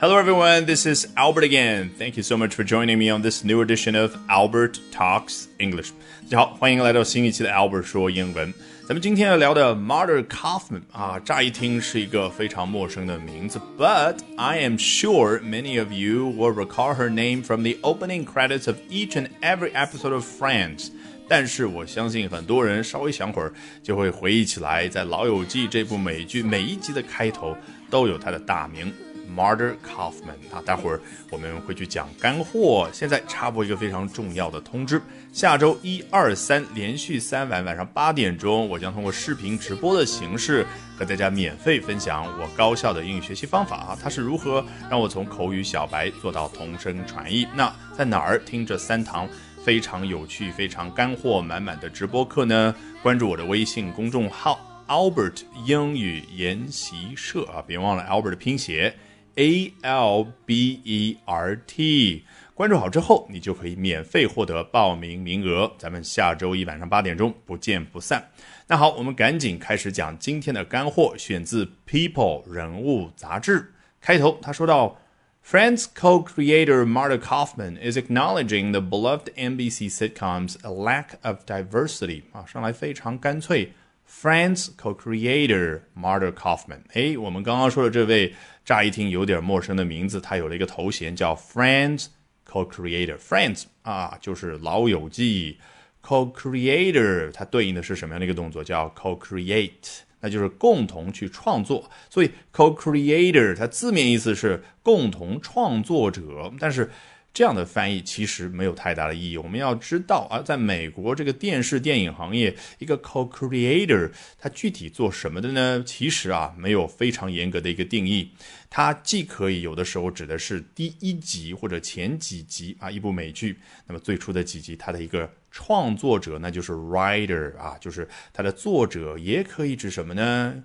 Hello, everyone. This is Albert again. Thank you so much for joining me on this new edition of Albert Talks English. 大家好，欢迎来到新一期的 Albert 说英文。咱们今天要聊的 Marta Kaufman 啊，乍一听是一个非常陌生的名字，but I am sure many of you will recall her name from the opening credits of each and every episode of Friends. 但是我相信很多人稍微想会儿就会回忆起来，在《老友记》这部美剧每一集的开头都有她的大名。 Marder Kaufman 啊，待会儿我们会去讲干货。现在插播一个非常重要的通知：下周一、二、三连续三晚晚上八点钟，我将通过视频直播的形式和大家免费分享我高效的英语学习方法啊。它是如何让我从口语小白做到同声传译？那在哪儿听这三堂非常有趣、非常干货满满的直播课呢？关注我的微信公众号 Albert 英语研习社啊，别忘了 Albert 的拼写。A L B E R T，关注好之后，你就可以免费获得报名名额。咱们下周一晚上八点钟不见不散。那好，我们赶紧开始讲今天的干货，选自《People》人物杂志。开头他说到，Friends co-creator Marta Kaufman is acknowledging the beloved NBC sitcoms a lack of diversity。啊，上来非常干脆。Friends co-creator Marta Kaufman，哎，我们刚刚说的这位，乍一听有点陌生的名字，他有了一个头衔叫 Friends co-creator。Friends 啊，就是老友记，co-creator 它对应的是什么样的一个动作？叫 co-create，那就是共同去创作。所以 co-creator 它字面意思是共同创作者，但是。这样的翻译其实没有太大的意义。我们要知道啊，在美国这个电视电影行业，一个 co-creator 他具体做什么的呢？其实啊，没有非常严格的一个定义。它既可以有的时候指的是第一集或者前几集啊，一部美剧，那么最初的几集它的一个创作者，那就是 writer 啊，就是它的作者，也可以指什么呢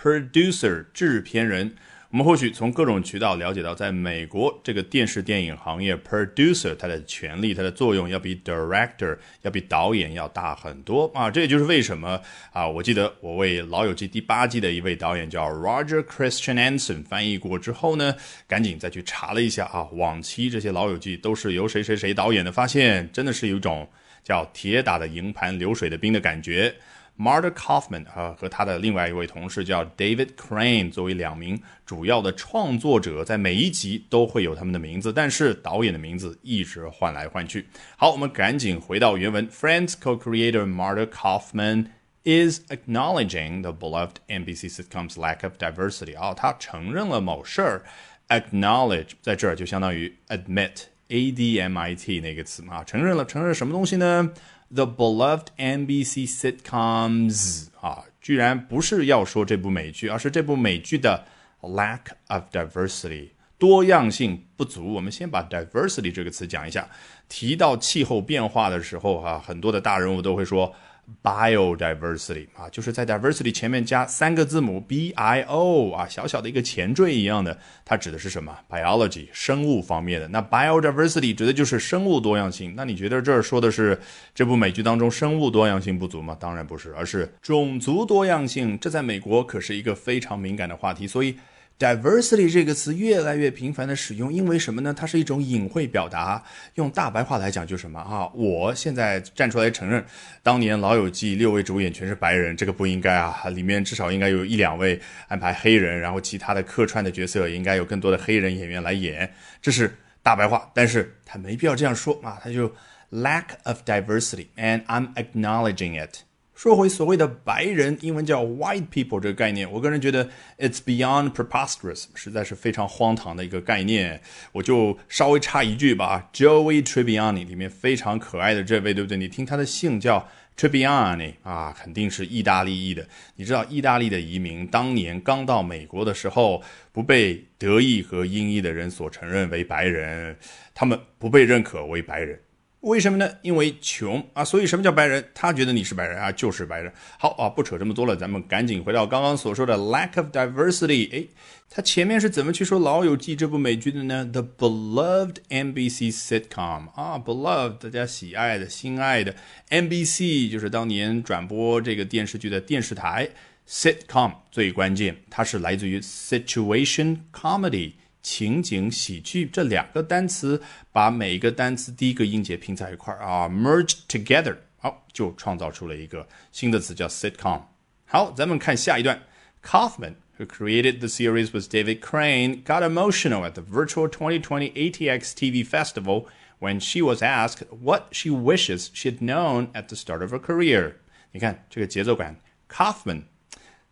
？producer 制片人。我们或许从各种渠道了解到，在美国这个电视电影行业，producer 它的权利、它的作用要比 director 要比导演要大很多啊！这也就是为什么啊，我记得我为《老友记》第八季的一位导演叫 Roger Christian Anson 翻译过之后呢，赶紧再去查了一下啊，往期这些《老友记》都是由谁谁谁导演的，发现真的是有一种叫铁打的营盘流水的兵的感觉。Marta Kaufman 啊，和他的另外一位同事叫 David Crane，作为两名主要的创作者，在每一集都会有他们的名字，但是导演的名字一直换来换去。好，我们赶紧回到原文。Friends co-creator Marta Kaufman is acknowledging the beloved NBC sitcoms lack of diversity。啊，他承认了某事儿。Acknowledge 在这儿就相当于 admit d m i t 那个词啊，承认了，承认什么东西呢？The beloved NBC sitcoms 啊，居然不是要说这部美剧，而是这部美剧的 lack of diversity 多样性不足。我们先把 diversity 这个词讲一下。提到气候变化的时候，哈，很多的大人物都会说。biodiversity 啊，就是在 diversity 前面加三个字母 b i o 啊，小小的一个前缀一样的，它指的是什么？biology 生物方面的。那 biodiversity 指的就是生物多样性。那你觉得这儿说的是这部美剧当中生物多样性不足吗？当然不是，而是种族多样性。这在美国可是一个非常敏感的话题，所以。Diversity 这个词越来越频繁的使用，因为什么呢？它是一种隐晦表达。用大白话来讲，就是什么啊？我现在站出来承认，当年《老友记》六位主演全是白人，这个不应该啊！里面至少应该有一两位安排黑人，然后其他的客串的角色应该有更多的黑人演员来演。这是大白话，但是他没必要这样说啊！他就 lack of diversity，and I'm acknowledging it。说回所谓的白人，英文叫 white people 这个概念，我个人觉得 it's beyond preposterous，实在是非常荒唐的一个概念。我就稍微插一句吧，Joey Tribbiani 里面非常可爱的这位，对不对？你听他的姓叫 Tribbiani 啊，肯定是意大利裔的。你知道意大利的移民当年刚到美国的时候，不被德裔和英裔的人所承认为白人，他们不被认可为白人。为什么呢？因为穷啊，所以什么叫白人？他觉得你是白人啊，就是白人。好啊，不扯这么多了，咱们赶紧回到刚刚所说的 lack of diversity。哎，他前面是怎么去说《老友记》这部美剧的呢？The beloved NBC sitcom 啊，beloved 大家喜爱的心爱的 NBC 就是当年转播这个电视剧的电视台 sitcom 最关键，它是来自于 situation comedy。情景、喜剧这两个单词，把每一个单词第一个音节拼在一块儿啊，merge together，好，就创造出了一个新的词叫 sitcom。好，咱们看下一段，Kaufman。who created the series with David Crane, got emotional at the virtual 2020 ATX TV festival when she was asked what she wishes she'd known at the start of her career. 你看这个节奏感，Kaufman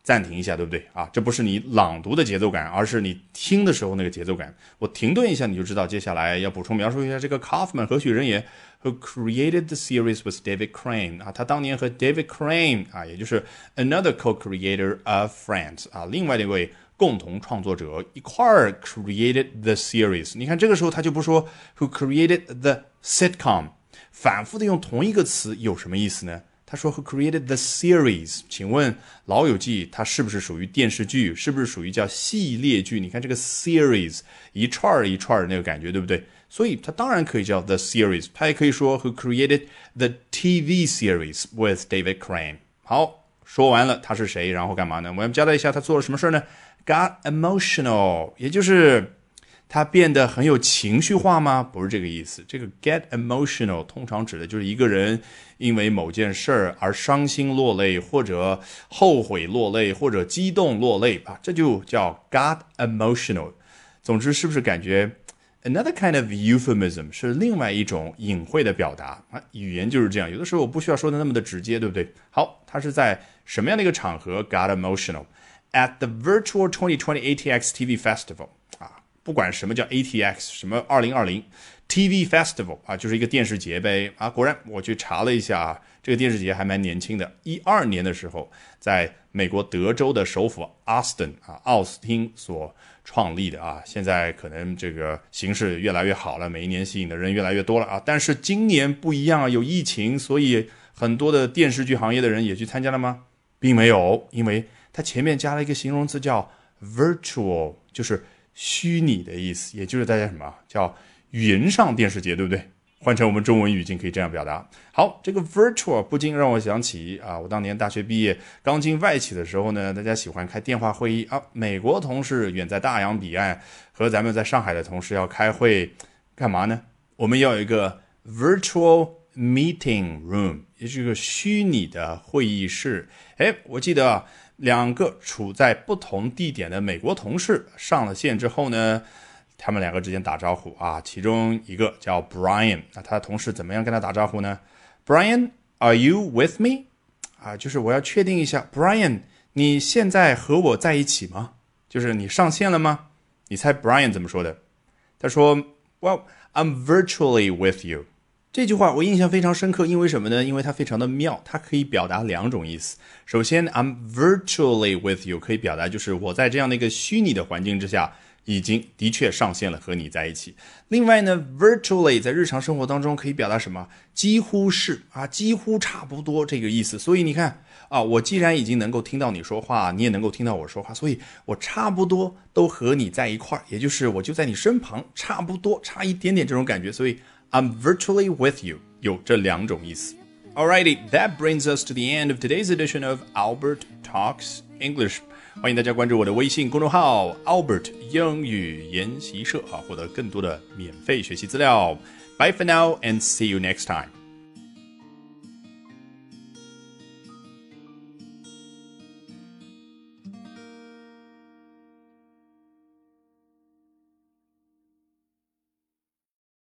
暂停一下，对不对啊？这不是你朗读的节奏感，而是你听的时候那个节奏感。我停顿一下，你就知道接下来要补充描述一下这个 Kaufman 何许人也，who created the series with David Crane 啊，他当年和 David Crane 啊，也就是 another co-creator of Friends 啊，另外的一位共同创作者一块儿 created the series。你看这个时候他就不说 who created the sitcom，反复的用同一个词有什么意思呢？他说 Who created the series？请问《老友记》它是不是属于电视剧？是不是属于叫系列剧？你看这个 series 一串儿一串儿的那个感觉，对不对？所以它当然可以叫 the series。它也可以说 Who created the TV series with David Crane？好，说完了他是谁，然后干嘛呢？我们交代一下他做了什么事呢？Got emotional，也就是。他变得很有情绪化吗？不是这个意思。这个 get emotional 通常指的就是一个人因为某件事儿而伤心落泪，或者后悔落泪，或者激动落泪啊，这就叫 got emotional。总之，是不是感觉 another kind of euphemism 是另外一种隐晦的表达啊？语言就是这样，有的时候我不需要说的那么的直接，对不对？好，他是在什么样的一个场合 got emotional at the virtual 2020 ATX TV Festival？不管什么叫 ATX，什么二零二零 TV Festival 啊，就是一个电视节呗啊。果然，我去查了一下啊，这个电视节还蛮年轻的，一二年的时候，在美国德州的首府 Austin 啊，奥斯汀所创立的啊。现在可能这个形势越来越好了，每一年吸引的人越来越多了啊。但是今年不一样啊，有疫情，所以很多的电视剧行业的人也去参加了吗？并没有，因为它前面加了一个形容词叫 virtual，就是。虚拟的意思，也就是大家什么叫云上电视节，对不对？换成我们中文语境可以这样表达。好，这个 virtual 不禁让我想起啊，我当年大学毕业刚进外企的时候呢，大家喜欢开电话会议啊。美国同事远在大洋彼岸，和咱们在上海的同事要开会，干嘛呢？我们要有一个 virtual meeting room，也就是个虚拟的会议室。哎，我记得。两个处在不同地点的美国同事上了线之后呢，他们两个之间打招呼啊，其中一个叫 Brian，那他的同事怎么样跟他打招呼呢？Brian，Are you with me？啊，就是我要确定一下，Brian，你现在和我在一起吗？就是你上线了吗？你猜 Brian 怎么说的？他说，Well，I'm virtually with you。这句话我印象非常深刻，因为什么呢？因为它非常的妙，它可以表达两种意思。首先，I'm virtually with you 可以表达就是我在这样的一个虚拟的环境之下，已经的确上线了和你在一起。另外呢，virtually 在日常生活当中可以表达什么？几乎是啊，几乎差不多这个意思。所以你看啊，我既然已经能够听到你说话，你也能够听到我说话，所以我差不多都和你在一块儿，也就是我就在你身旁，差不多差一点点这种感觉，所以。I'm virtually with you 有这两种意思。Alrighty, that brings us to the end of today's edition of Albert Talks English. 欢迎大家关注我的微信公众号 Albert 英语研习社啊，获得更多的免费学习资料。Bye for now and see you next time.